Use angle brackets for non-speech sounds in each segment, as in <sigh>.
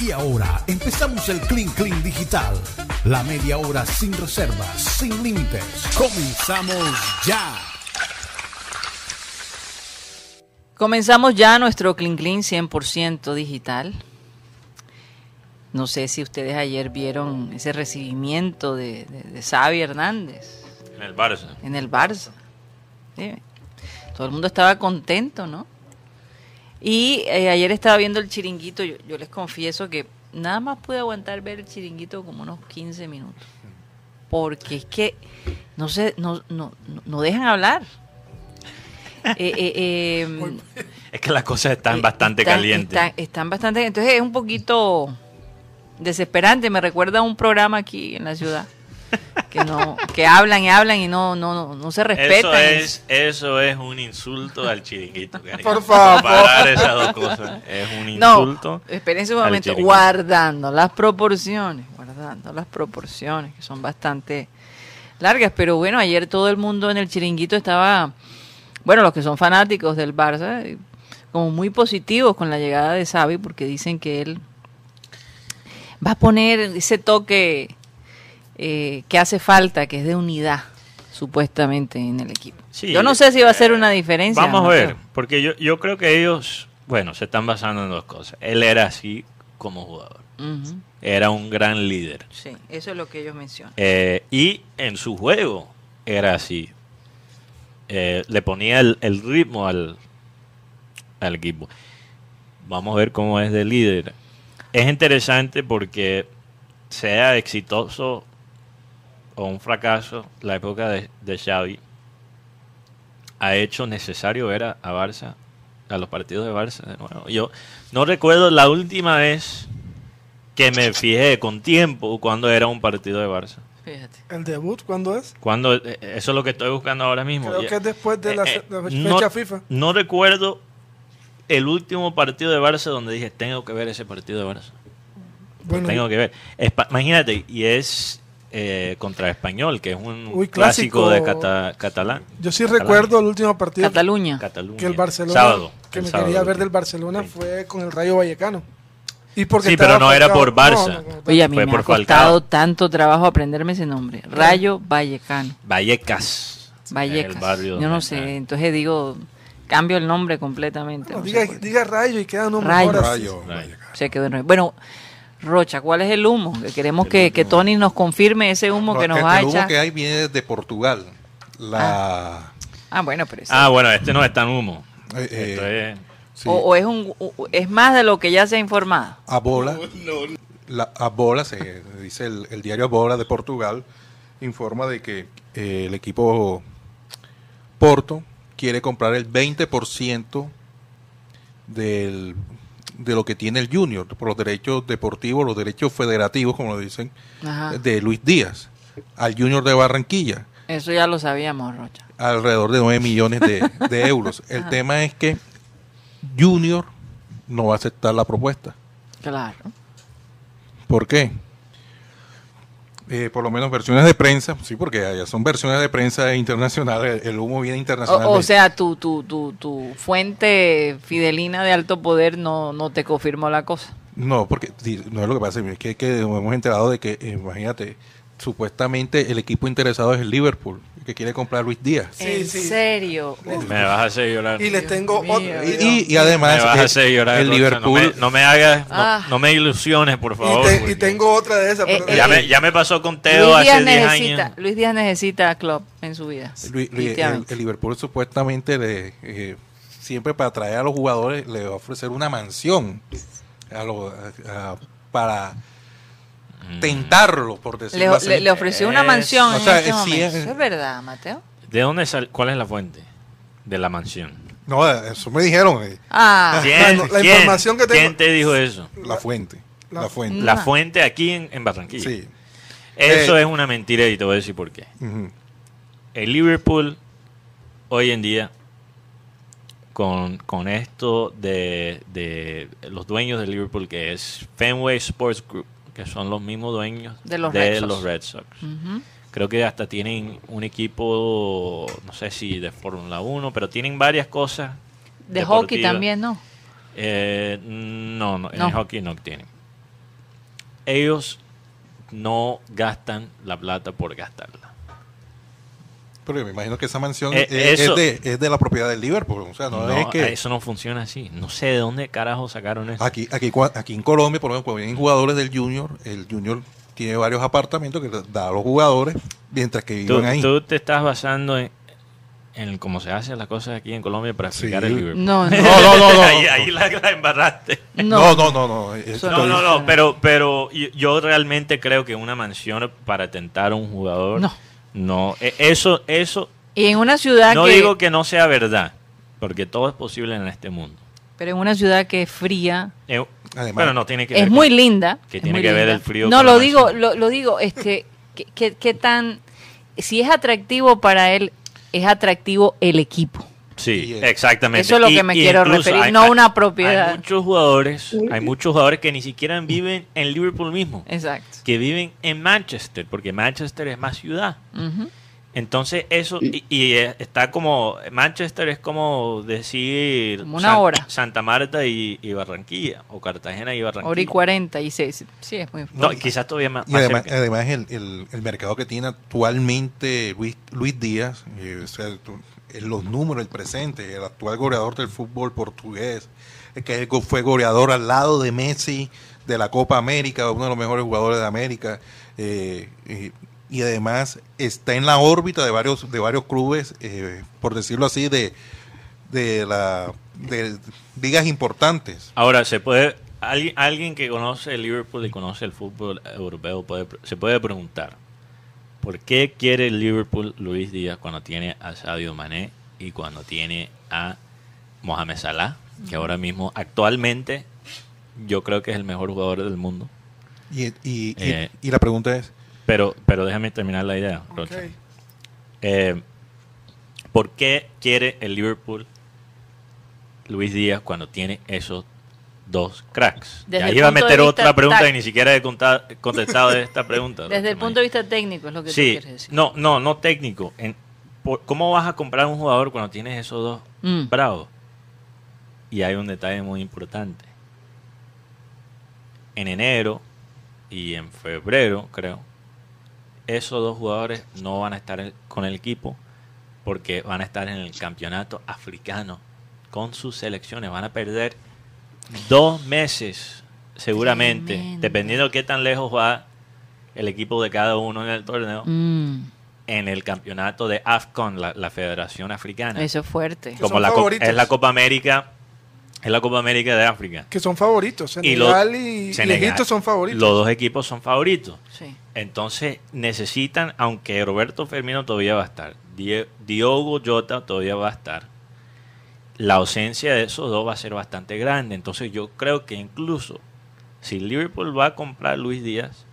Y ahora empezamos el Clean Clean Digital. La media hora sin reservas, sin límites. Comenzamos ya. Comenzamos ya nuestro Clean Clean 100% digital. No sé si ustedes ayer vieron ese recibimiento de, de, de Xavi Hernández. En el Barça. En el Barça. Sí. Todo el mundo estaba contento, ¿no? Y eh, ayer estaba viendo el chiringuito, yo, yo, les confieso que nada más pude aguantar ver el chiringuito como unos 15 minutos. Porque es que no sé, no, no, no dejan hablar. <laughs> Eh, eh, eh, es que las cosas están bastante están, calientes. Están, están, bastante Entonces es un poquito desesperante. Me recuerda a un programa aquí en la ciudad. Que no que hablan y hablan y no no no, no se respetan. Eso es, eso es un insulto al chiringuito. Por favor. Comparar esas dos cosas. Es un insulto. No, espérense un momento. Guardando las proporciones. Guardando las proporciones, que son bastante largas. Pero bueno, ayer todo el mundo en el chiringuito estaba bueno, los que son fanáticos del Barça, como muy positivos con la llegada de Xavi, porque dicen que él va a poner ese toque eh, que hace falta, que es de unidad, supuestamente, en el equipo. Sí, yo no sé si va a ser una diferencia. Vamos no a ver, porque yo, yo creo que ellos, bueno, se están basando en dos cosas. Él era así como jugador. Uh -huh. Era un gran líder. Sí, eso es lo que ellos mencionan. Eh, y en su juego era así. Eh, le ponía el, el ritmo al, al, equipo. Vamos a ver cómo es de líder. Es interesante porque sea exitoso o un fracaso, la época de, de Xavi ha hecho necesario ver a, a, Barça, a los partidos de Barça de nuevo. Yo no recuerdo la última vez que me fijé con tiempo cuando era un partido de Barça. Fíjate. ¿El debut cuándo es? Cuando, eso es lo que estoy buscando ahora mismo. Creo que es después de la, eh, la fecha no, FIFA. No recuerdo el último partido de Barça donde dije, tengo que ver ese partido de Barça. Bueno, tengo que ver. Espa imagínate, y es eh, contra Español, que es un Uy, clásico, clásico, de cata catalán. Yo sí catalán. recuerdo el último partido. Cataluña. Cataluña. Que el Barcelona. Sábado. Que el me sábado, quería ver del Barcelona sí. fue con el Rayo Vallecano. Y porque sí, pero no era por Barça. No, no, no, Oye, a mí fue me por ha costado Falcao. tanto trabajo aprenderme ese nombre. Rayo Vallecano. Vallecas. Vallecas. El barrio Yo no sé, entonces digo, cambio el nombre completamente. No, diga, diga, Rayo y queda nombre Rayo. mejor Rayo. Rayo. Se quedó en Rayo. Bueno, Rocha, ¿cuál es el humo? Que queremos El que, humo. que, Tony nos confirme ese humo No, que nos va a el humo echar. que hay viene de Portugal. La. Ah, bueno, pero Ah, bueno, este no es tan humo. eh, eh, Esto es- sí, o, o es un o- es más de lo que ya se ha informado. a bola. La, a bola, se dice el, el diario A Bola de Portugal, informa de que eh, el equipo Porto quiere comprar el 20% del, de lo que tiene el Junior, por los derechos deportivos, los derechos federativos, como lo dicen, Ajá. de Luis Díaz, al Junior de Barranquilla. Eso ya lo sabíamos, Rocha. alrededor de 9 millones de, de <laughs> euros. El Ajá. tema es que Junior no va a aceptar la propuesta. Claro. ¿Por qué? Eh, por lo menos versiones de prensa, sí, porque allá son versiones de prensa internacionales, el humo viene internacional. O, o sea, tu, tu, tu, tu fuente fidelina de alto poder no, no te confirmó la cosa. No, porque no es lo que pasa, es que, que nos hemos enterado de que, eh, imagínate, supuestamente el equipo interesado es el Liverpool, que quiere comprar a Luis Díaz. Sí, en sí. serio. Me vas a hacer llorar. Y les tengo Dios otro. mío. Y, además me vas a eh, hacer llorar. el. Liverpool, No me, no me hagas, no, Ah. no me ilusiones, por Y, favor. te- y tengo otra de esas. Eh, pero- ya, eh, me, ya me pasó con Teo Luis Díaz, hace 10 necesita, años. Luis Díaz necesita club en su vida. Luis- Luis- el, Liverpool supuestamente le, eh, siempre para atraer a los jugadores le va a ofrecer una mansión a los- a- a- para tentarlo, por le, decirlo así. le- le ofreció una Es- mansión o en sea, este momento. es- ¿Eso es verdad, Mateo? ¿De dónde sal, ¿Cuál es la fuente de la mansión? No, eso me dijeron, eh, Ah, ¿Quién, no, la quién- información que tengo- ¿Quién te dijo eso? la fuente. La, la- fuente. La Ah. fuente aquí en, en Barranquilla. Sí. Eso Eh, es una mentira y te voy a decir por qué. Ujú. El Liverpool hoy en día con, con esto de, de los dueños del Liverpool que es Fenway Sports Group que son los mismos dueños De los Red Sox. los Red Sox. ujú. Creo que hasta tienen un equipo, no sé si de Fórmula 1, pero tienen varias cosas. de hockey también, ¿no? Eh, no, no, en No. el hockey no tienen. ellos no gastan la plata por gastarla. Pero me imagino que esa mansión Eh, es, eso- es de, es de la propiedad del Liverpool. O sea, no, No, es que eso no funciona así. No sé de dónde carajo sacaron eso. aquí, aquí, aquí en Colombia, por ejemplo, cuando vienen jugadores del Junior, el Junior tiene varios apartamentos que da a los jugadores mientras que viven ahí. tú te estás basando en, en cómo se hacen las cosas aquí en Colombia para explicar Sí. el Liverpool. No, <laughs> no, No, no, no, no. ahí, ahí la, la embarraste. no. no, no, no, no. No, no, no, pero, pero yo- yo realmente creo que una mansión para tentar a un jugador, No. No, e- eso, eso, Y en una ciudad no que, digo que no sea verdad, porque todo es posible en este mundo. pero en una ciudad que es fría, Eh, Además- bueno, no tiene que es ver muy con- linda. que tiene que ver el frío No, con lo digo, lo digo, este, que, que- que tan, si es atractivo para él, es atractivo el equipo. Sí, exactamente. Eso es lo que me quiero incluso referir, no una propiedad. Hay muchos jugadores, hay muchos jugadores que ni siquiera viven en Liverpool mismo, Exacto. que viven en Manchester, porque Manchester es más ciudad. Entonces eso, y, y, eh, está como, Manchester es como decir Como una hora. Santa Marta y, y Barranquilla, o Cartagena y Barranquilla. Hora y 46. Sí, es muy No, quizás todavía más. Y más además, cerca. además el, el- el mercado que tiene actualmente Luis, Luis Díaz, eh, o sea, eh, los números, el presente, el actual goleador del fútbol portugués, eh, que go- fue goleador al lado de Messi de la Copa América, uno de los mejores jugadores de América, eh, y, y además está en la órbita de varios de varios clubes, eh, por decirlo así, de, de la de ligas importantes. Ahora, se puede, alguien, alguien que conoce el Liverpool y conoce el fútbol europeo puede, se puede preguntar, ¿por qué quiere el Liverpool Luis Díaz cuando tiene a Sadio Mané y cuando tiene a Mohamed Salah, que ahora mismo, actualmente, yo creo que es el mejor jugador del mundo? Y, y- y- Eh. y la pregunta es, Pero, pero déjame terminar la idea. Rocha. Eh, ¿Por qué quiere el Liverpool Luis Díaz cuando tiene esos dos cracks? Desde el iba a meter otra pregunta tac- y ni siquiera he contestado de esta pregunta. Desde el punto de vista técnico es lo que tú quieres decir. no, no, no técnico. En- por- ¿Cómo vas a comprar un jugador cuando tienes esos dos Mm. bravos? Y hay un detalle muy importante. En enero y en febrero, creo, esos dos jugadores no van a estar con el equipo porque van a estar en el campeonato africano con sus selecciones. Van a perder dos meses, seguramente, Tremendo. dependiendo qué tan lejos va el equipo de cada uno en el torneo, Mm, en el campeonato de AFCON, la, la Federación Africana. eso es fuerte. Como la, es la Copa América, es la Copa América de África. Que son favoritos. Senegal y, y Senegal. Egipto son favoritos. Los dos equipos son favoritos. Sí. Entonces necesitan, aunque Roberto Firmino todavía va a estar, Diogo Jota todavía va a estar, la ausencia de esos dos va a ser bastante grande. Entonces yo creo que incluso si Liverpool va a comprar a Luis Díaz,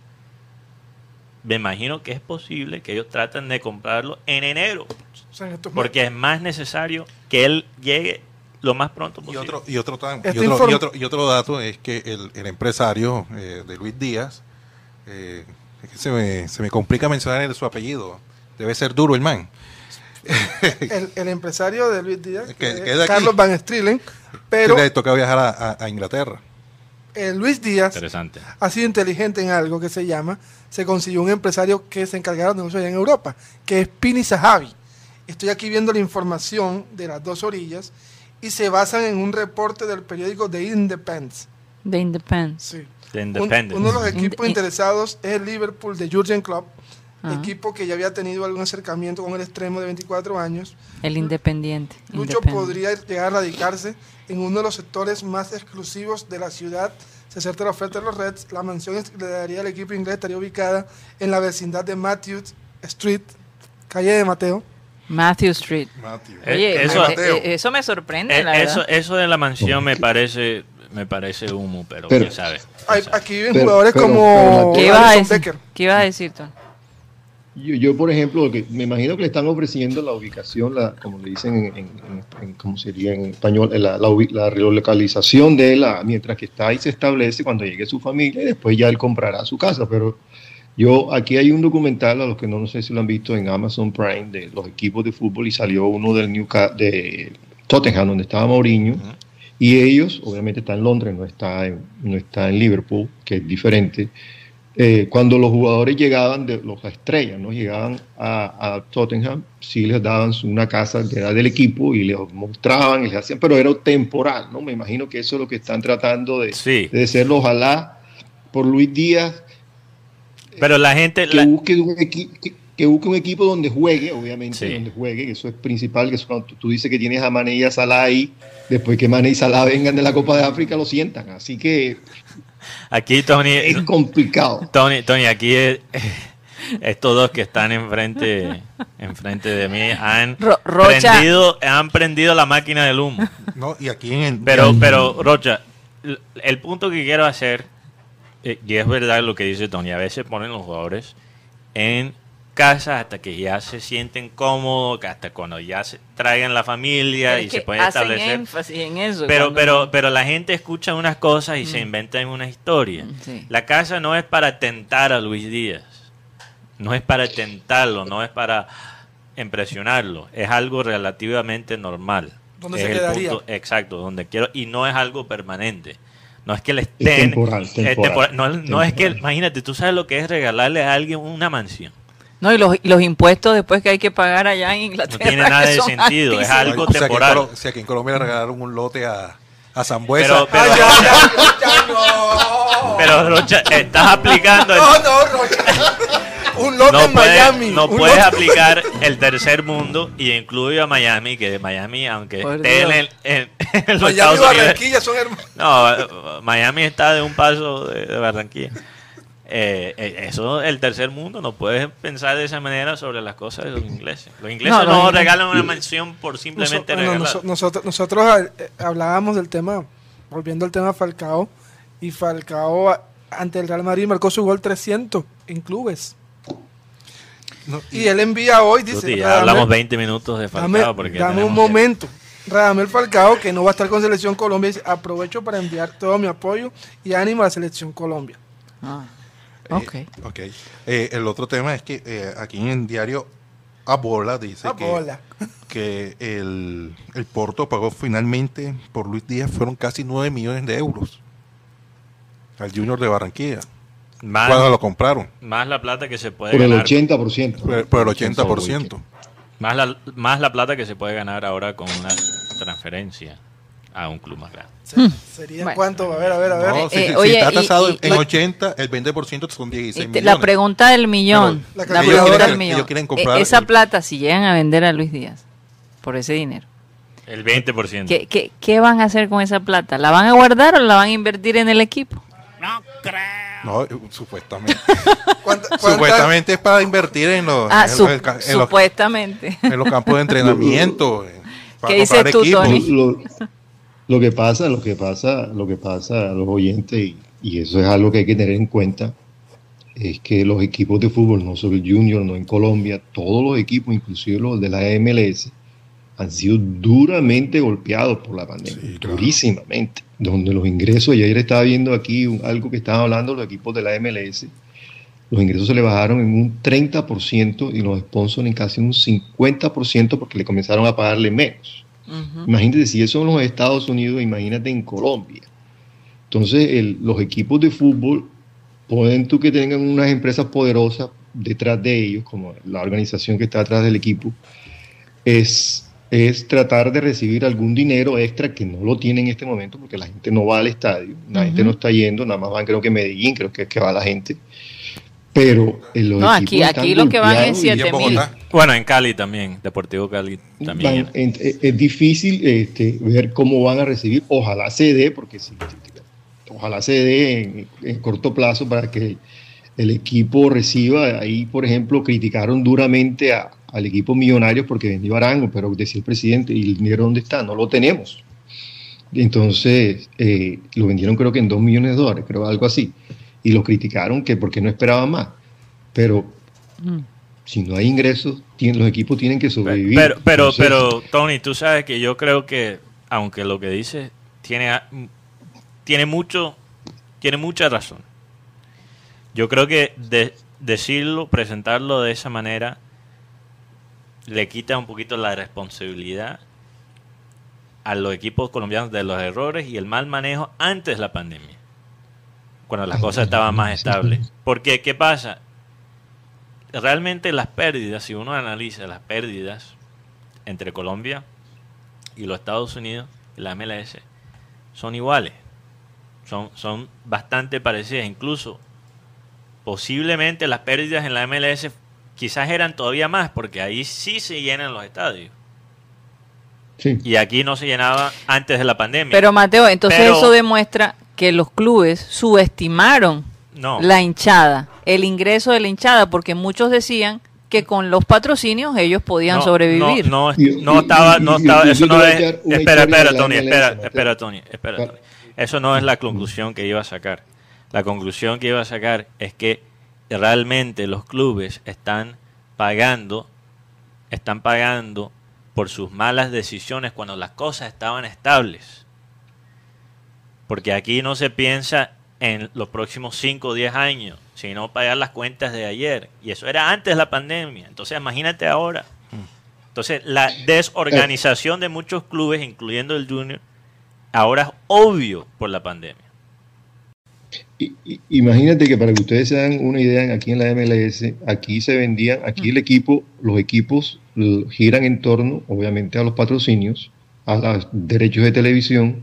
me imagino que es posible que ellos traten de comprarlo en enero, O sea, en estos porque es más necesario que él llegue lo más pronto Y posible. otro, y otro, tan- y Este otro, informe- y otro, y otro dato es que el, el empresario eh, de Luis Díaz, eh, es que se, me, se me complica mencionar el- su apellido, debe ser duro el man. el, el empresario de Luis Díaz, Que- que que es de aquí. Carlos Van Strillen, pero que le toca viajar a, a- a Inglaterra. eh, Luis Díaz Interesante. ha sido inteligente en algo que se llama, se consiguió un empresario que se encargara de negocios allá en Europa, que es Pini Zahavi. Estoy aquí viendo la información de las dos orillas y se basan en un reporte del periódico The Independent. The Independence. Sí. Un- Independent. uno de los equipos interesados es el Liverpool de Jurgen Klopp, Ajá. equipo que ya había tenido algún acercamiento con el extremo de 24 años. El Independiente. Lucho Independent. podría llegar a radicarse en uno de los sectores más exclusivos de la ciudad. Se acerca la oferta de los Reds. La mansión que le daría al equipo inglés estaría ubicada en la vecindad de Matthews Street, calle de Mateo. Matthew Street. Oye, eso- me- eh, eh, eso me sorprende, Eh, la eso, verdad. eso de la mansión me parece me parece humo, pero, Pero- quién sabe. quién Hay- sabe. aquí viven Pero- jugadores pero- como ¿Qué ibas a decir? ¿Qué ibas a decir, Tom? Yo, yo, por ejemplo, lo que me imagino que le están ofreciendo la ubicación, la, como le dicen en, en- en- en- ¿cómo sería en español? La, la, ubi- la relocalización de él mientras que está ahí se establece cuando llegue su familia y después ya él comprará su casa. Pero yo, aquí hay un documental, a los que no, no sé si lo han visto en Amazon Prime, de los equipos de fútbol y salió uno del Newcastle, de Tottenham, donde estaba Mourinho. Y ellos, obviamente está en Londres, no está en, no está en Liverpool, que es diferente, eh, cuando los jugadores llegaban, de los estrellas, ¿no? llegaban a, a, Tottenham, sí les daban una casa que era del equipo y les mostraban y les hacían, pero era temporal, ¿no? Me imagino que eso es lo que están tratando de, Sí. de hacerlo, ojalá por Luis Díaz, Pero la gente... que, la- busque un equi- que, que busque un equipo donde juegue, obviamente, Sí. donde juegue, que eso es principal, que es cuando tú, tú dices que tienes a Mané y a Salah ahí, después que Mané y Salah vengan de la Copa de África, lo sientan, así que aquí Tony... es complicado. Tony, Tony, aquí es- <laughs> estos dos que están enfrente, enfrente de mí han Ro- Rocha. prendido, han prendido la máquina del humo. No, y aquí en el- Pero, pero, Rocha, el punto que quiero hacer, eh, y es verdad lo que dice Tony, a veces ponen los jugadores en casa hasta que ya se sienten cómodos, que hasta cuando ya se traigan la familia y se pueden hacen establecer. énfasis en eso. Pero, cuando- pero, pero la gente escucha unas cosas y se inventan una historia. Mm, sí. La casa no es para tentar a Luis Díaz. No es para tentarlo, no es para impresionarlo. Es algo relativamente normal. ¿Dónde Es se el quedaría? punto exacto, donde quiero. Y no es algo permanente. No es que le estén. temporal, es temporal, temporal. No, no es que, imagínate, tú sabes lo que es regalarle a alguien una mansión. No, y los, y los impuestos después que hay que pagar allá en No Inglaterra. tiene nada de sentido, es altísimos. algo o sea, que en temporal. O sea, que en Colombia le regalaron un lote a, a Zambuesa. Pero, pero, Ay, ya, ya, <laughs> ya, no. pero, Rocha, estás aplicando el- No, no, Rocha. Un lote no en puedes, Miami. no puedes lote- aplicar el tercer mundo y incluyo a Miami, que Miami, aunque Por esté en, el- en- <laughs> en los Miami y Estados Unidos, Barranquilla son hermanos. no, Miami está de un paso de, de Barranquilla. Eh, eh, eso, el tercer mundo, no puedes pensar de esa manera sobre las cosas de los ingleses. Los ingleses No, regalan una mansión por simplemente Noso- regalar. noso- nosotros, nosotros eh, hablábamos del tema, volviendo al tema Falcao, y Falcao ante el Real Madrid marcó su gol 300 en clubes. No, Y él envía hoy, dice, Tuti, ya "Radamel, hablamos 20 minutos de Falcao. dame, porque dame un que- momento. Radamel Falcao, que no va a estar con Selección Colombia, dice, aprovecho para enviar todo mi apoyo y ánimo a la Selección Colombia. Ah, ok. Ok. Eh, el otro tema es que eh, aquí en el diario Abola dice que, el, el Porto pagó finalmente por Luis Díaz fueron casi 9 millones de euros al Junior de Barranquilla más, cuando lo compraron más la plata que se puede Por el ganar. 80%. por, por el 80%. Más la, más la plata que se puede ganar ahora con una transferencia a un club más grande. Se- ¿Sería Bueno. cuánto? A ver, a ver, a ver. No, Eh, si, eh, si oye, está y- tasado y- en y- 80, el 20% son 16 Este, millones. la pregunta del millón. Pero la la pregunta calculadora- del millón. ellos quieren Eh, comprar esa el- plata, si llegan a vender a Luis Díaz por ese dinero, El 20%. ¿qué, qué, qué van a hacer con esa plata? ¿La van a guardar o la van a invertir en el equipo? No, eh, supuestamente. <laughs> ¿Cuánta- cuánta- supuestamente es para invertir en los, Ah, en, su- los- en los, supuestamente. en los campos de entrenamiento. eh, <laughs> para ¿Qué dices tú, equipos. Tony? Lo, lo que pasa, lo que pasa, lo que pasa a los oyentes, y, y eso es algo que hay que tener en cuenta, es que los equipos de fútbol, no solo el Junior, no en Colombia, todos los equipos, inclusive los de la MLS, han sido duramente golpeados por la pandemia, Sí, claro. durísimamente. Donde los ingresos, y ayer estaba viendo aquí un- algo que estaban hablando los equipos de la MLS, los ingresos se le bajaron en un 30% y los sponsors en casi un 50% porque le comenzaron a pagarle menos. Imagínate, si eso en los Estados Unidos, imagínate en Colombia. Entonces, el- los equipos de fútbol pueden tú que tengan unas empresas poderosas detrás de ellos, como la organización que está detrás del equipo, es, es tratar de recibir algún dinero extra que no lo tiene en este momento, porque la gente no va al estadio, la gente no está yendo, nada más van creo que Medellín, creo que es que va la gente. Pero en los No, aquí- equipos aquí están lo que van es golpeados y- Y en 7000. Bogotá. Bueno, en Cali también, Deportivo Cali también. Van- en- es, es difícil este, ver cómo van a recibir. Ojalá se dé, porque si, ojalá se dé en, en corto plazo para que el equipo reciba. Ahí, por ejemplo, criticaron duramente a- al equipo Millonarios porque vendió Arango, pero decía el presidente, ¿y el dinero dónde está? No lo tenemos. Entonces, eh, lo vendieron creo que en 2 millones de dólares, creo algo así. Y lo criticaron que porque no esperaban más. Pero Mm. Si no hay ingresos, los equipos tienen que sobrevivir. Pero, pero, Entonces, pero, Tony, tú sabes que yo creo que, aunque lo que dice tiene, tiene mucho, tiene mucha razón. Yo creo que de- decirlo, presentarlo de esa manera, le quita un poquito la responsabilidad a los equipos colombianos de los errores y el mal manejo antes de la pandemia. cuando las cosas estaban más estables. Porque, ¿qué pasa? Realmente las pérdidas, si uno analiza las pérdidas entre Colombia y los Estados Unidos, la MLS, son iguales. Son, son bastante parecidas. Incluso, posiblemente las pérdidas en la MLS quizás eran todavía más, porque ahí sí se llenan los estadios. Sí. Y aquí no se llenaba antes de la pandemia. Pero Mateo, entonces Pero- eso demuestra que los clubes subestimaron no. la hinchada, el ingreso de la hinchada, porque muchos decían que con los patrocinios ellos podían no, sobrevivir. No, estaba, no estaba, eso no es. Espera, espera, Tony, espera, espera, Tony, espera. Tony. Eso no es la conclusión que iba a sacar. La conclusión que iba a sacar es que realmente los clubes están pagando, están pagando por sus malas decisiones cuando las cosas estaban estables. Porque aquí no se piensa en los próximos 5 o 10 años, sino pagar las cuentas de ayer. Y eso era antes de la pandemia. Entonces imagínate ahora. Entonces la desorganización de muchos clubes, incluyendo el Junior, ahora es obvio por la pandemia. Imagínate que para que ustedes se den una idea, aquí en la MLS, aquí se vendían, aquí el equipo, los equipos giran en torno, obviamente, a los patrocinios, a los derechos de televisión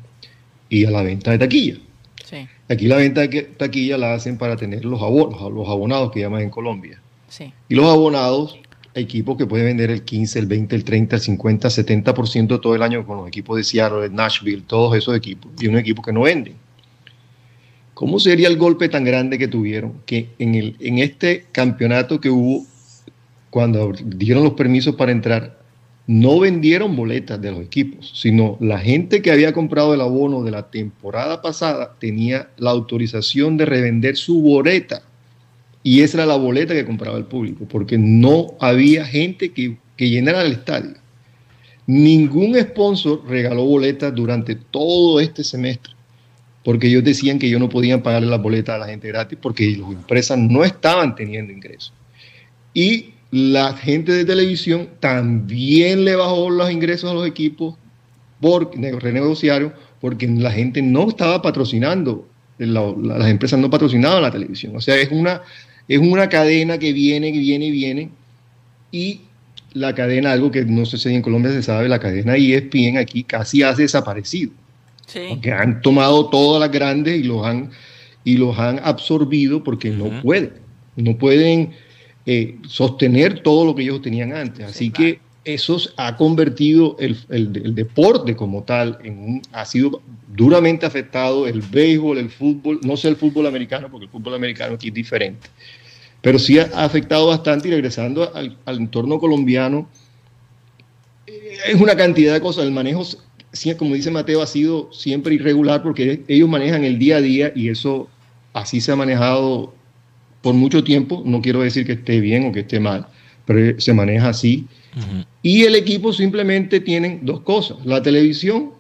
y a la venta de taquilla. Aquí la venta de taquilla la hacen para tener los, abonos, los abonados que llaman en Colombia. sí. Y los abonados, equipos que pueden vender el 15, el 20, el 30, el 50, 70% todo el año con los equipos de Seattle, de Nashville, todos esos equipos, y un equipo que no venden. ¿Cómo sería el golpe tan grande que tuvieron que en, el, en este campeonato que hubo, cuando dieron los permisos para entrar, no vendieron boletas de los equipos, sino la gente que había comprado el abono de la temporada pasada tenía la autorización de revender su boleta. Y esa era la boleta que compraba el público, porque no había gente que, que llenara el estadio. Ningún sponsor regaló boletas durante todo este semestre, porque ellos decían que ellos no podían pagarle las boletas a la gente gratis, porque las empresas no estaban teniendo ingresos. Y la gente de televisión también le bajó los ingresos a los equipos por ne- renegociaron, porque la gente no estaba patrocinando, la- la- las empresas no patrocinaban la televisión. O sea, es una, es una cadena que viene, que viene, y viene. Y la cadena, algo que no sé si en Colombia se sabe, la cadena ESPN aquí casi ha desaparecido. Sí. Porque han tomado todas las grandes y los han, y los han absorbido porque no pueden. No pueden eh, sostener todo lo que ellos tenían antes. Así Sí, que eso ha convertido el, el- el deporte como tal en un, ha sido duramente afectado el béisbol, el fútbol, no sé el fútbol americano, porque el fútbol americano aquí es diferente, pero sí ha, afectado bastante y regresando al, al entorno colombiano, eh, es una cantidad de cosas. El manejo, como dice Mateo, ha sido siempre irregular porque ellos manejan el día a día y eso así se ha manejado por mucho tiempo. No quiero decir que esté bien o que esté mal, pero se maneja así. Y el equipo simplemente tienen dos cosas, la televisión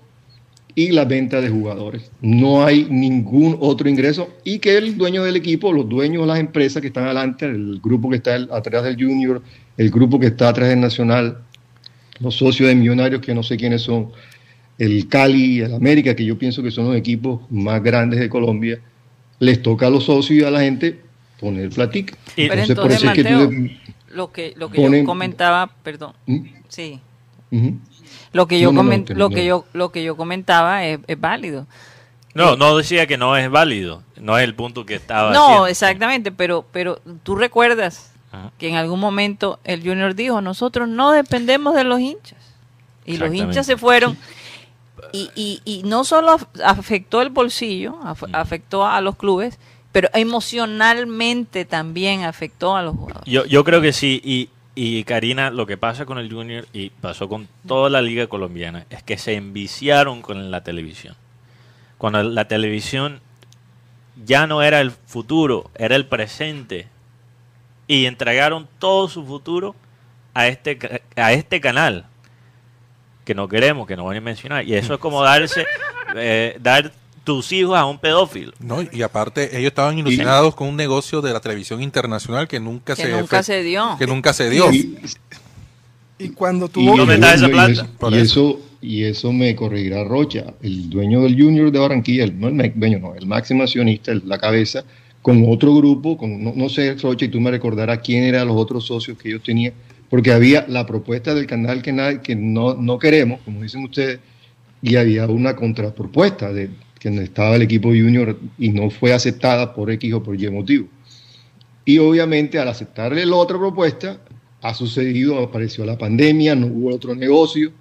y la venta de jugadores. No hay ningún otro ingreso y que el dueño del equipo, los dueños de las empresas que están adelante, el grupo que está atrás del Junior, el grupo que está atrás del Nacional, los socios de Millonarios que no sé quiénes son, el Cali y el América, que yo pienso que son los equipos más grandes de Colombia, les toca a los socios y a la gente poner platica. Y- Pero Entonces, por entonces, eso es que tú Mateo, Lo que, lo que yo comentaba, perdón, ¿Mm? sí. Lo que yo No, lo que yo lo que yo comentaba es, es válido. No, no decía que no es válido. No es el punto que estaba No, haciendo. exactamente, pero pero tú recuerdas Ajá. que en algún momento el Junior dijo, nosotros no dependemos de los hinchas. Y los hinchas se fueron. Y, y, y no solo af- afectó el bolsillo, af- Mm. afectó a los clubes, pero emocionalmente también afectó a los jugadores. Yo, yo creo que sí. Y, y Karina, lo que pasa con el Junior y pasó con toda la liga colombiana es que se enviciaron con la televisión. Cuando la televisión ya no era el futuro, era el presente. Y entregaron todo su futuro a este, a este canal que no queremos, que no voy a mencionar. Y eso es como darse, <laughs> eh, dar tus hijos a un pedófilo. No, y aparte ellos estaban ilusionados con un negocio de la televisión internacional que nunca Que se nunca efect- se dio. que nunca se dio. Y- Y cuando y- tuvo ¿Dónde y- está esa plata? Y eso. y eso me corregirá Rocha, el dueño del Junior de Barranquilla, el, no el dueño, no, el máximo accionista, la cabeza, con otro grupo, con, no, sé, Rocha, y tú me recordarás quién eran los otros socios que ellos tenían, porque había la propuesta del canal que, que no, no queremos, como dicen ustedes, y había una contrapropuesta de que estaba el equipo junior y no fue aceptada por X o por Y motivo. Y obviamente al aceptarle la otra propuesta, ha sucedido, apareció la pandemia, no hubo otro negocio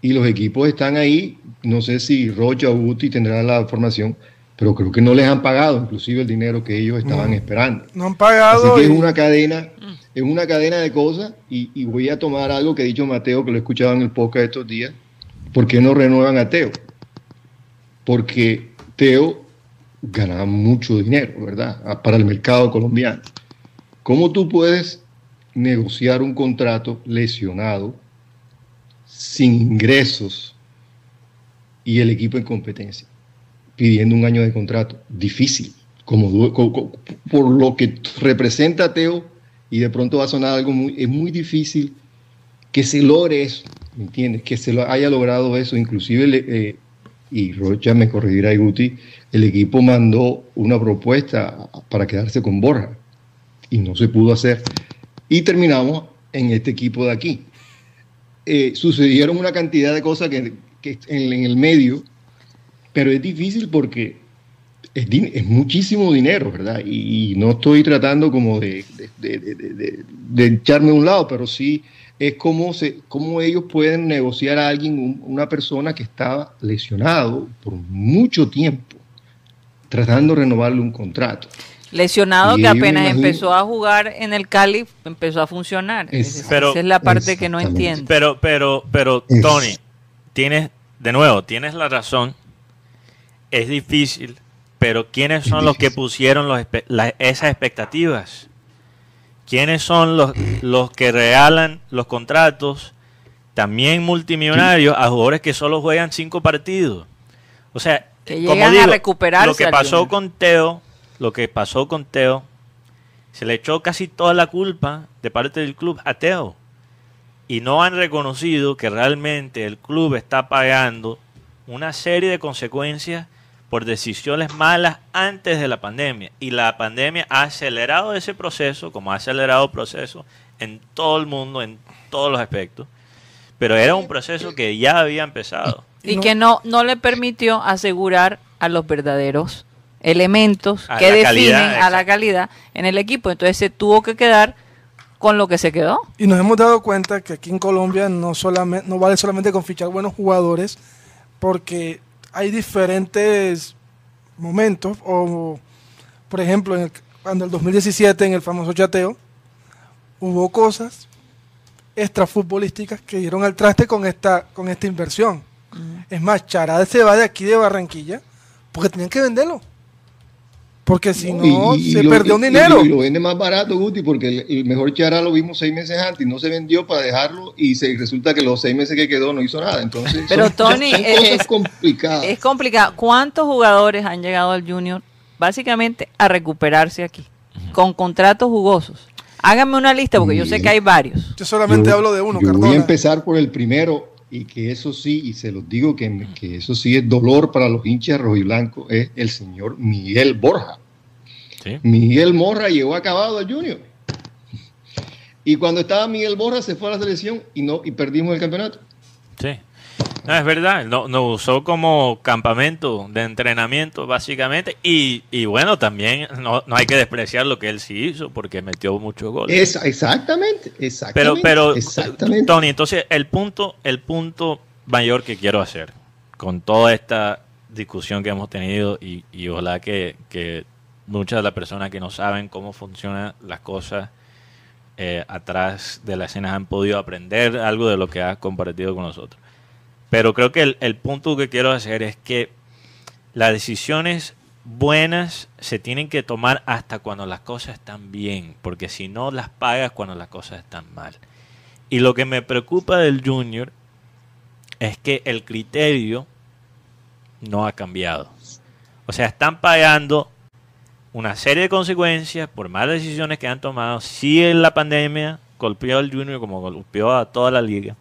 y los equipos están ahí. No sé si Rocha o Guti tendrán la formación, pero creo que no les han pagado inclusive el dinero que ellos estaban esperando. No han pagado. Así que es una cadena, es una cadena de cosas y, y, voy a tomar algo que ha dicho Mateo, que lo he escuchado en el podcast estos días. ¿Por qué no renuevan a Teo? Porque Teo gana mucho dinero, ¿verdad? Para el mercado colombiano. ¿Cómo tú puedes negociar un contrato lesionado, sin ingresos y el equipo en competencia, pidiendo un año de contrato. Difícil, como, por lo que representa Teo, y de pronto va a sonar algo muy, es muy difícil que se logre eso, ¿me entiendes? Que se haya logrado eso, inclusive, eh, y Rocha me corregirá, Guti, el equipo mandó una propuesta para quedarse con Borja, y no se pudo hacer. Y terminamos en este equipo de aquí. Eh, sucedieron una cantidad de cosas que, en, el medio, pero es difícil porque es, muchísimo dinero, ¿verdad? Y, no estoy tratando como de, de, echarme a un lado, pero sí es como, se, cómo ellos pueden negociar a alguien, una persona que estaba lesionado por mucho tiempo, tratando de renovarle un contrato. Lesionado que apenas empezó a jugar en el Cali, empezó a funcionar. esa es la parte que no entiendo. Pero, pero, pero, Tony, tienes, de nuevo, tienes la razón. Es difícil, pero ¿quiénes son los que pusieron los, esas expectativas? ¿Quiénes son los, los que regalan los contratos, también multimillonarios, a jugadores que solo juegan cinco partidos? O sea, que como digo, a recuperarse lo que pasó con Teo lo que pasó con Teo, se le echó casi toda la culpa de parte del club a Teo. Y no han reconocido que realmente el club está pagando una serie de consecuencias por decisiones malas antes de la pandemia. Y la pandemia ha acelerado ese proceso, como ha acelerado el proceso en todo el mundo, en todos los aspectos. Pero era un proceso que ya había empezado. Y que no, no le permitió asegurar a los verdaderos elementos que definen a la calidad en el equipo. Entonces se tuvo que quedar con lo que se quedó. Y nos hemos dado cuenta que aquí en Colombia no, solamente, no vale solamente con fichar buenos jugadores, porque hay diferentes momentos, o por ejemplo, en el, cuando el 2017 en el famoso chateo, hubo cosas extrafutbolísticas que dieron al traste con esta, con esta inversión. Es más, Charade se va de aquí de Barranquilla porque tenían que venderlo. Porque si no, se perdió un dinero. Y, lo vende más barato, Guti, porque el, mejor Chara lo vimos seis meses antes y no se vendió para dejarlo y se resulta que los seis meses que quedó no hizo nada. Entonces, <laughs> Pero Tony, es, complicado. Es complicado. ¿Cuántos jugadores han llegado al Junior básicamente a recuperarse aquí? Con contratos jugosos. Háganme una lista porque yo sé que hay varios. Yo solamente hablo de uno, yo Voy a empezar por el primero y que eso sí, y se los digo que, que eso sí es dolor para los hinchas rojiblancos, es el señor Miguel Borja. Miguel Morra llegó acabado al Junior. Y cuando estaba Miguel Borja se fue a la selección y no y perdimos el campeonato. Sí. No, es verdad, nos no usó como campamento de entrenamiento básicamente y, y bueno, también no, no, hay que despreciar lo que él sí hizo porque metió muchos goles. exactamente, exactamente. Pero, pero Tony, entonces el punto, el punto mayor que quiero hacer con toda esta discusión que hemos tenido y, y ojalá que, que muchas de las personas que no saben cómo funcionan las cosas eh, atrás de la escena han podido aprender algo de lo que has compartido con nosotros. Pero creo que el, punto que quiero hacer es que las decisiones buenas se tienen que tomar hasta cuando las cosas están bien, porque si no las pagas cuando las cosas están mal. Y lo que me preocupa del junior es que el criterio no ha cambiado. O sea, están pagando una serie de consecuencias por malas decisiones que han tomado. Si en la pandemia golpeó al junior como golpeó a toda la liga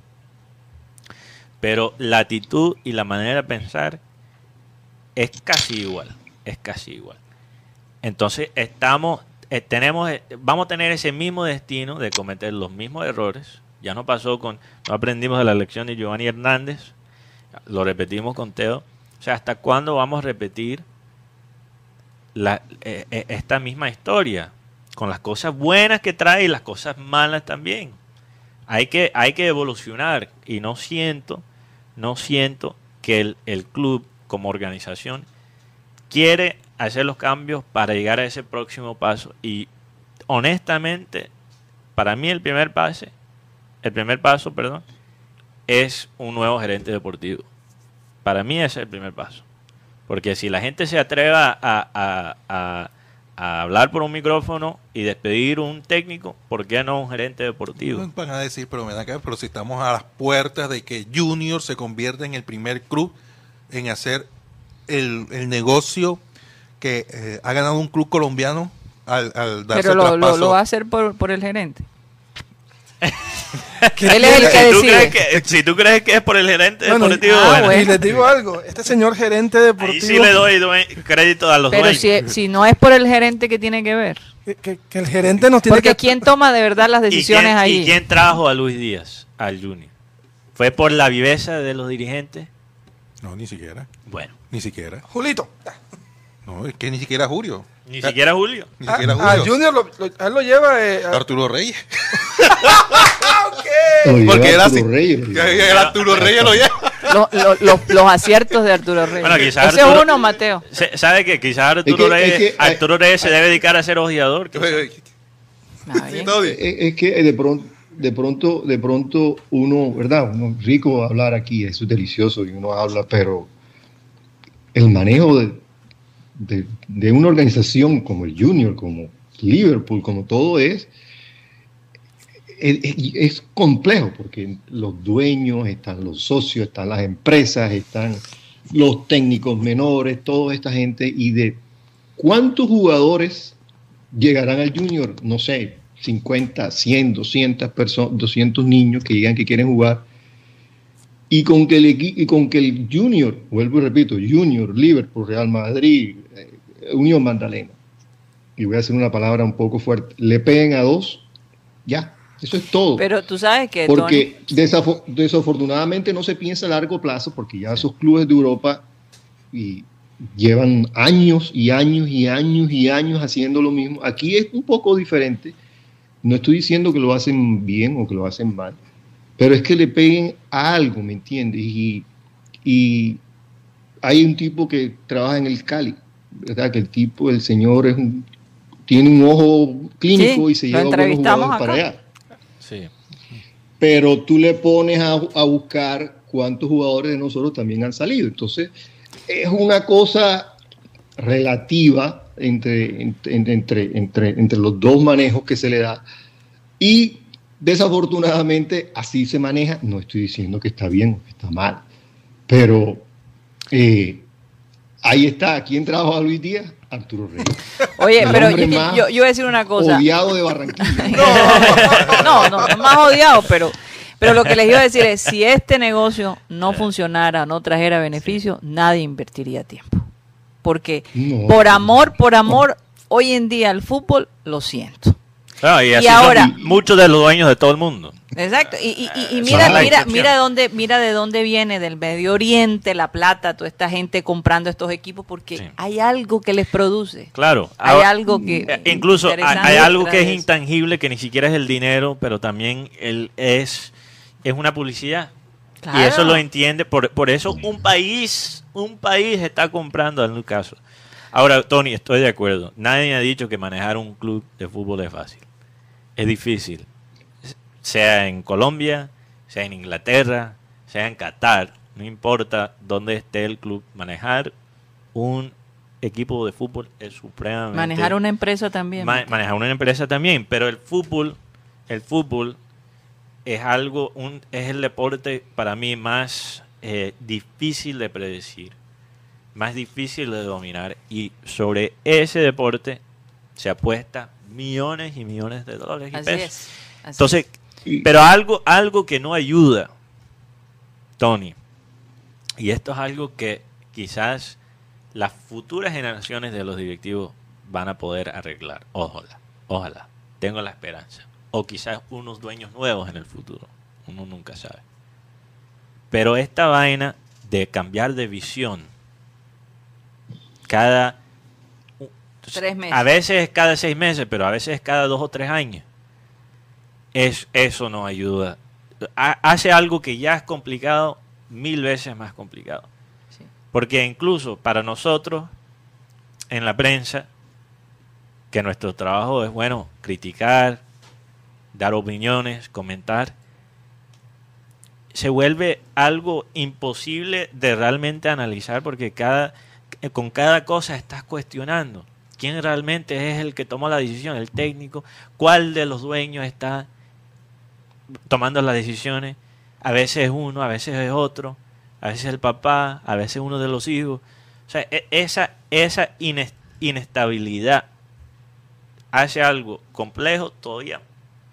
pero la actitud y la manera de pensar es casi igual, es casi igual. Entonces estamos, eh, tenemos, eh, vamos a tener ese mismo destino de cometer los mismos errores. Ya no pasó con, no aprendimos de la lección de Giovanni Hernández, lo repetimos con Teo. O sea, ¿hasta cuándo vamos a repetir la, eh, esta misma historia? Con las cosas buenas que trae y las cosas malas también. Hay que, hay que evolucionar y no siento, no siento que el, el club como organización quiere hacer los cambios para llegar a ese próximo paso. Y honestamente, para mí el primer pase, el primer paso, perdón, es un nuevo gerente deportivo. Para mí ese es el primer paso. Porque si la gente se atreve a, a- a- a hablar por un micrófono y despedir un técnico, ¿por qué no un gerente deportivo? Van a decir, pero me da que, pero si estamos a las puertas de que Junior se convierta en el primer club en hacer el, el negocio que eh, ha ganado un club colombiano al, al darse Pero lo, lo, traspaso. lo va a hacer por, por el gerente. ¿Qué <laughs> Él es el tiene? que si, tú decide. crees que, si tú crees que es por el gerente Bueno, deportivo, ah, bueno, bueno. Y les digo algo, este señor gerente deportivo, ahí sí le doy crédito a los Pero dueños. si, si no es por el gerente que tiene que ver. que, que- que el gerente nos tiene Porque que... ¿quién toma de verdad las ¿Y decisiones quién, ahí? ¿Y quién trajo a Luis Díaz al Junior? ¿Fue por la viveza de los dirigentes? No, ni siquiera. Bueno, Ni siquiera. Julito, No, es que ni siquiera Julio. Ni Ah, siquiera Julio. Ni a, siquiera a Julio. Junior lo, lo- a él lo lleva... eh, a- Arturo Reyes. <laughs> Lleva Porque era así. Arturo Reyes. El Arturo Reyes lo lleva. Lo- lo- lo- los aciertos de Arturo Reyes. Bueno, quizás Ese Arturo- es uno, Mateo. Se- ¿Sabe que quizás Arturo, Es que- Reyes, es que- Arturo Reyes se debe dedicar a ser ojeador? Ah, Es, es que de pronto, de pronto, de pronto uno, ¿verdad? Uno rico hablar aquí, eso es delicioso y uno habla, pero el manejo de, de, una organización como el Junior, como Liverpool, como todo es- es complejo porque los dueños, están los socios, están las empresas, están los técnicos menores, toda esta gente y de cuántos jugadores llegarán al junior, no sé, 50, 100, 200 personas, 200 niños que llegan que quieren jugar. Y con que el y con que el junior, vuelvo y repito, junior, Liverpool, Real Madrid, eh, Unión Magdalena, y voy a hacer una palabra un poco fuerte, le peguen a dos, ya, eso es todo. Pero tú sabes que Porque desafo- desafortunadamente no se piensa a largo plazo porque ya esos clubes de Europa y llevan años y años y años y años haciendo lo mismo. Aquí es un poco diferente. No estoy diciendo que lo hacen bien o que lo hacen mal, pero es que le peguen a algo, ¿me entiendes? Y, y hay un tipo que trabaja en el Cali, ¿verdad? Que el tipo, el señor es un- tiene un ojo clínico Sí, y se lleva buenos jugadores para allá Sí. pero tú le pones a, a buscar cuántos jugadores de nosotros también han salido. Entonces, es una cosa relativa entre, entre, entre, entre, entre los dos manejos que se le da. Y desafortunadamente así se maneja. No estoy diciendo que está bien o que está mal, pero eh, ahí está. ¿Quién trajo a Luis Díaz? Arturo Reyes. <laughs> Oye, pero yo, yo- yo voy a decir una cosa. Odiado de Barranquilla. <laughs> No, no, es más odiado, pero, pero lo que les iba a decir es, si este negocio no funcionara, no trajera beneficio, nadie invertiría tiempo. Porque No. por amor, por amor, hoy en día el fútbol, lo siento. Claro, y así Y ahora- son muchos de los dueños de todo el mundo. Exacto. Y, y- y- y Eso mira, mira, mira de dónde, mira de dónde viene, del Medio Oriente, la plata, toda esta gente comprando estos equipos, porque Sí. hay algo que les produce. Claro. Hay Ahora, algo que eh, incluso hay, algo que es eso. intangible que ni siquiera es el dinero, pero también el, es, es una publicidad. Y eso lo entiende, por, por eso un país, un país está comprando al Newcastle. Ahora, Tony, estoy de acuerdo. Nadie ha dicho que manejar un club de fútbol es fácil. Es difícil. Sea en Colombia, sea en Inglaterra, sea en Qatar, no importa dónde esté el club, manejar un equipo de fútbol es supremamente Manejar una empresa también. Ma- manejar una empresa también, pero el fútbol, el fútbol es algo, un, es el deporte para mí más eh, difícil de predecir, más difícil de dominar y sobre ese deporte se apuesta millones y millones de dólares y Así pesos. es. así Entonces, pero algo, algo que no ayuda, Tony, y esto es algo que quizás las futuras generaciones de los directivos van a poder arreglar. Ojalá, ojalá. Tengo la esperanza. O quizás unos dueños nuevos en el futuro. Uno nunca sabe. Pero esta vaina de cambiar de visión cada Tres meses. a veces es cada seis meses, pero a veces es cada dos o tres años. Es, eso no ayuda. Ha- hace algo que ya es complicado, mil veces más complicado. Sí. Porque incluso para nosotros, en la prensa, que nuestro trabajo es, bueno, criticar, dar opiniones, comentar, se vuelve algo imposible de realmente analizar porque cada, con cada cosa estás cuestionando quién realmente es el que toma la decisión, el técnico, cuál de los dueños está tomando las decisiones. A veces es uno, a veces es otro, a veces el papá, a veces uno de los hijos. O sea, e- esa, esa ines- inestabilidad hace algo complejo todavía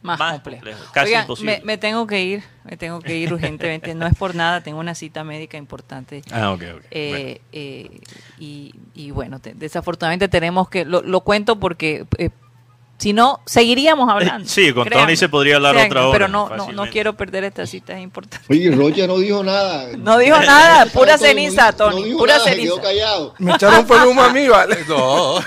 Más, más complejo. complejo, casi Oigan, imposible. Me, me tengo que ir, me tengo que ir urgentemente. No es por nada, tengo una cita médica importante. Ah, ok, ok. Eh, Bueno. eh, y, y bueno, te- desafortunadamente tenemos que, lo, lo cuento porque eh, si no, seguiríamos hablando. Eh, sí, con créanme. Tony se podría hablar Créanme, otra hora, Pero no, no, quiero perder esta cita, es importante. Oye, Rocha no dijo nada. No dijo nada, pura Todo, no ceniza, Tony, no dijo pura nada, se ceniza. quedó callado. Me echaron el humo a mí, ¿vale? <laughs> No,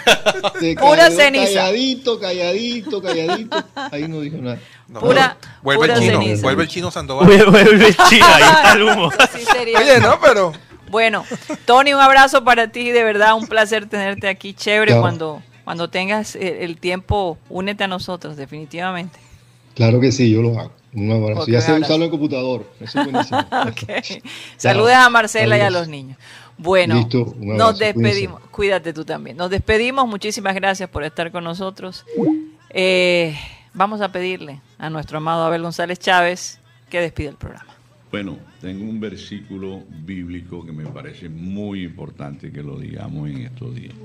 Se Pura quedó ceniza. Calladito, calladito, calladito. Ahí no dijo nada. no. Pura- vuelve pura el chino, ceniza. vuelve el chino Sandoval. Vuelve China, ahí está el humo. <laughs> Sí sería. Oye, no, pero Bueno, Tony, un abrazo para ti, de verdad, un placer tenerte aquí. Chévere, Chao. cuando, cuando tengas eh, el tiempo, únete a nosotros, definitivamente. Claro que sí, yo lo hago. Un abrazo. Ok, ya un sé usarlo en computador. Eso es buenísimo. <laughs> Ok. <laughs> Saludes a Marcela y a los niños. Bueno, Listo, nos despedimos. Cuídate tú también. Nos despedimos. Muchísimas gracias por estar con nosotros. Eh, vamos a pedirle a nuestro amado Abel González Chávez que despida el programa. Bueno, tengo un versículo bíblico que me parece muy importante que lo digamos en estos días.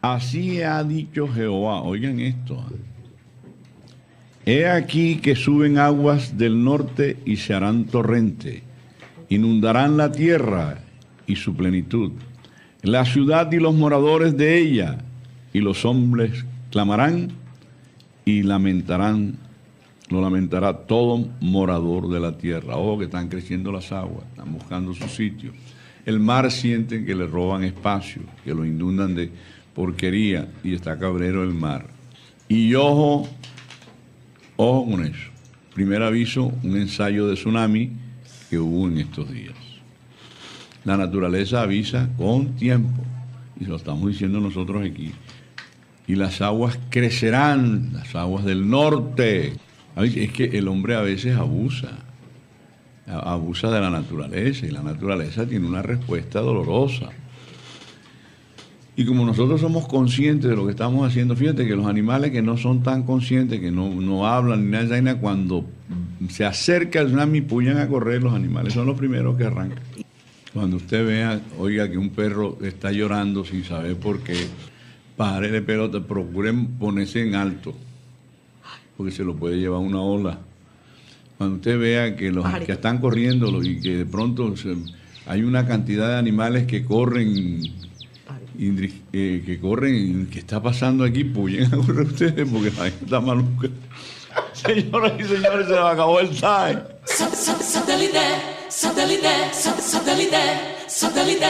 Así ha dicho Jehová, oigan esto. He aquí que suben aguas del norte y se harán torrente, inundarán la tierra y su plenitud, la ciudad y los moradores de ella, y los hombres clamarán y lamentarán, lo lamentará todo morador de la tierra. Ojo que están creciendo las aguas, están buscando su sitio. El mar sienten que le roban espacio, que lo inundan de porquería y está cabrero el mar. Y ojo, ojo con eso. Primer aviso, un ensayo de tsunami que hubo en estos días. La naturaleza avisa con tiempo, y lo estamos diciendo nosotros aquí y las aguas crecerán, las aguas del norte. Es que el hombre a veces abusa, abusa de la naturaleza y la naturaleza tiene una respuesta dolorosa. Y como nosotros somos conscientes de lo que estamos haciendo, fíjate que los animales que no son tan conscientes, que no, no hablan ni nada, vaina, cuando se acerca el tsunami, puyan a correr, los animales son los primeros que arrancan. Cuando usted vea, oiga, que un perro está llorando sin saber por qué, pare de pelota, procuren ponerse en alto, porque se lo puede llevar una ola. Cuando usted vea que los que están corriendo y que de pronto se- hay una cantidad de animales que corren, indri- eh, que corren, ¿qué está pasando aquí? Puyen <laughs> a correr ustedes porque la gente está maluca. <laughs> Señoras y señores, se me acabó el time. Satellite, satellite, satellite, satellite.